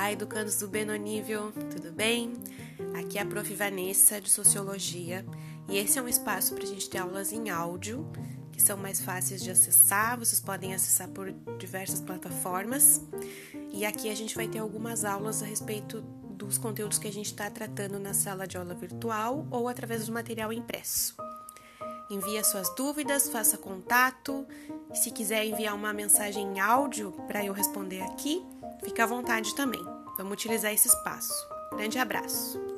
Olá, educandos do Benonível, tudo bem? Aqui é a Prof. Vanessa, de Sociologia, e esse é um espaço para a gente ter aulas em áudio, que são mais fáceis de acessar, vocês podem acessar por diversas plataformas. E aqui a gente vai ter algumas aulas a respeito dos conteúdos que a gente está tratando na sala de aula virtual ou através do material impresso. Envie suas dúvidas, faça contato. Se quiser enviar uma mensagem em áudio para eu responder aqui, fique à vontade também. Vamos utilizar esse espaço. Grande abraço!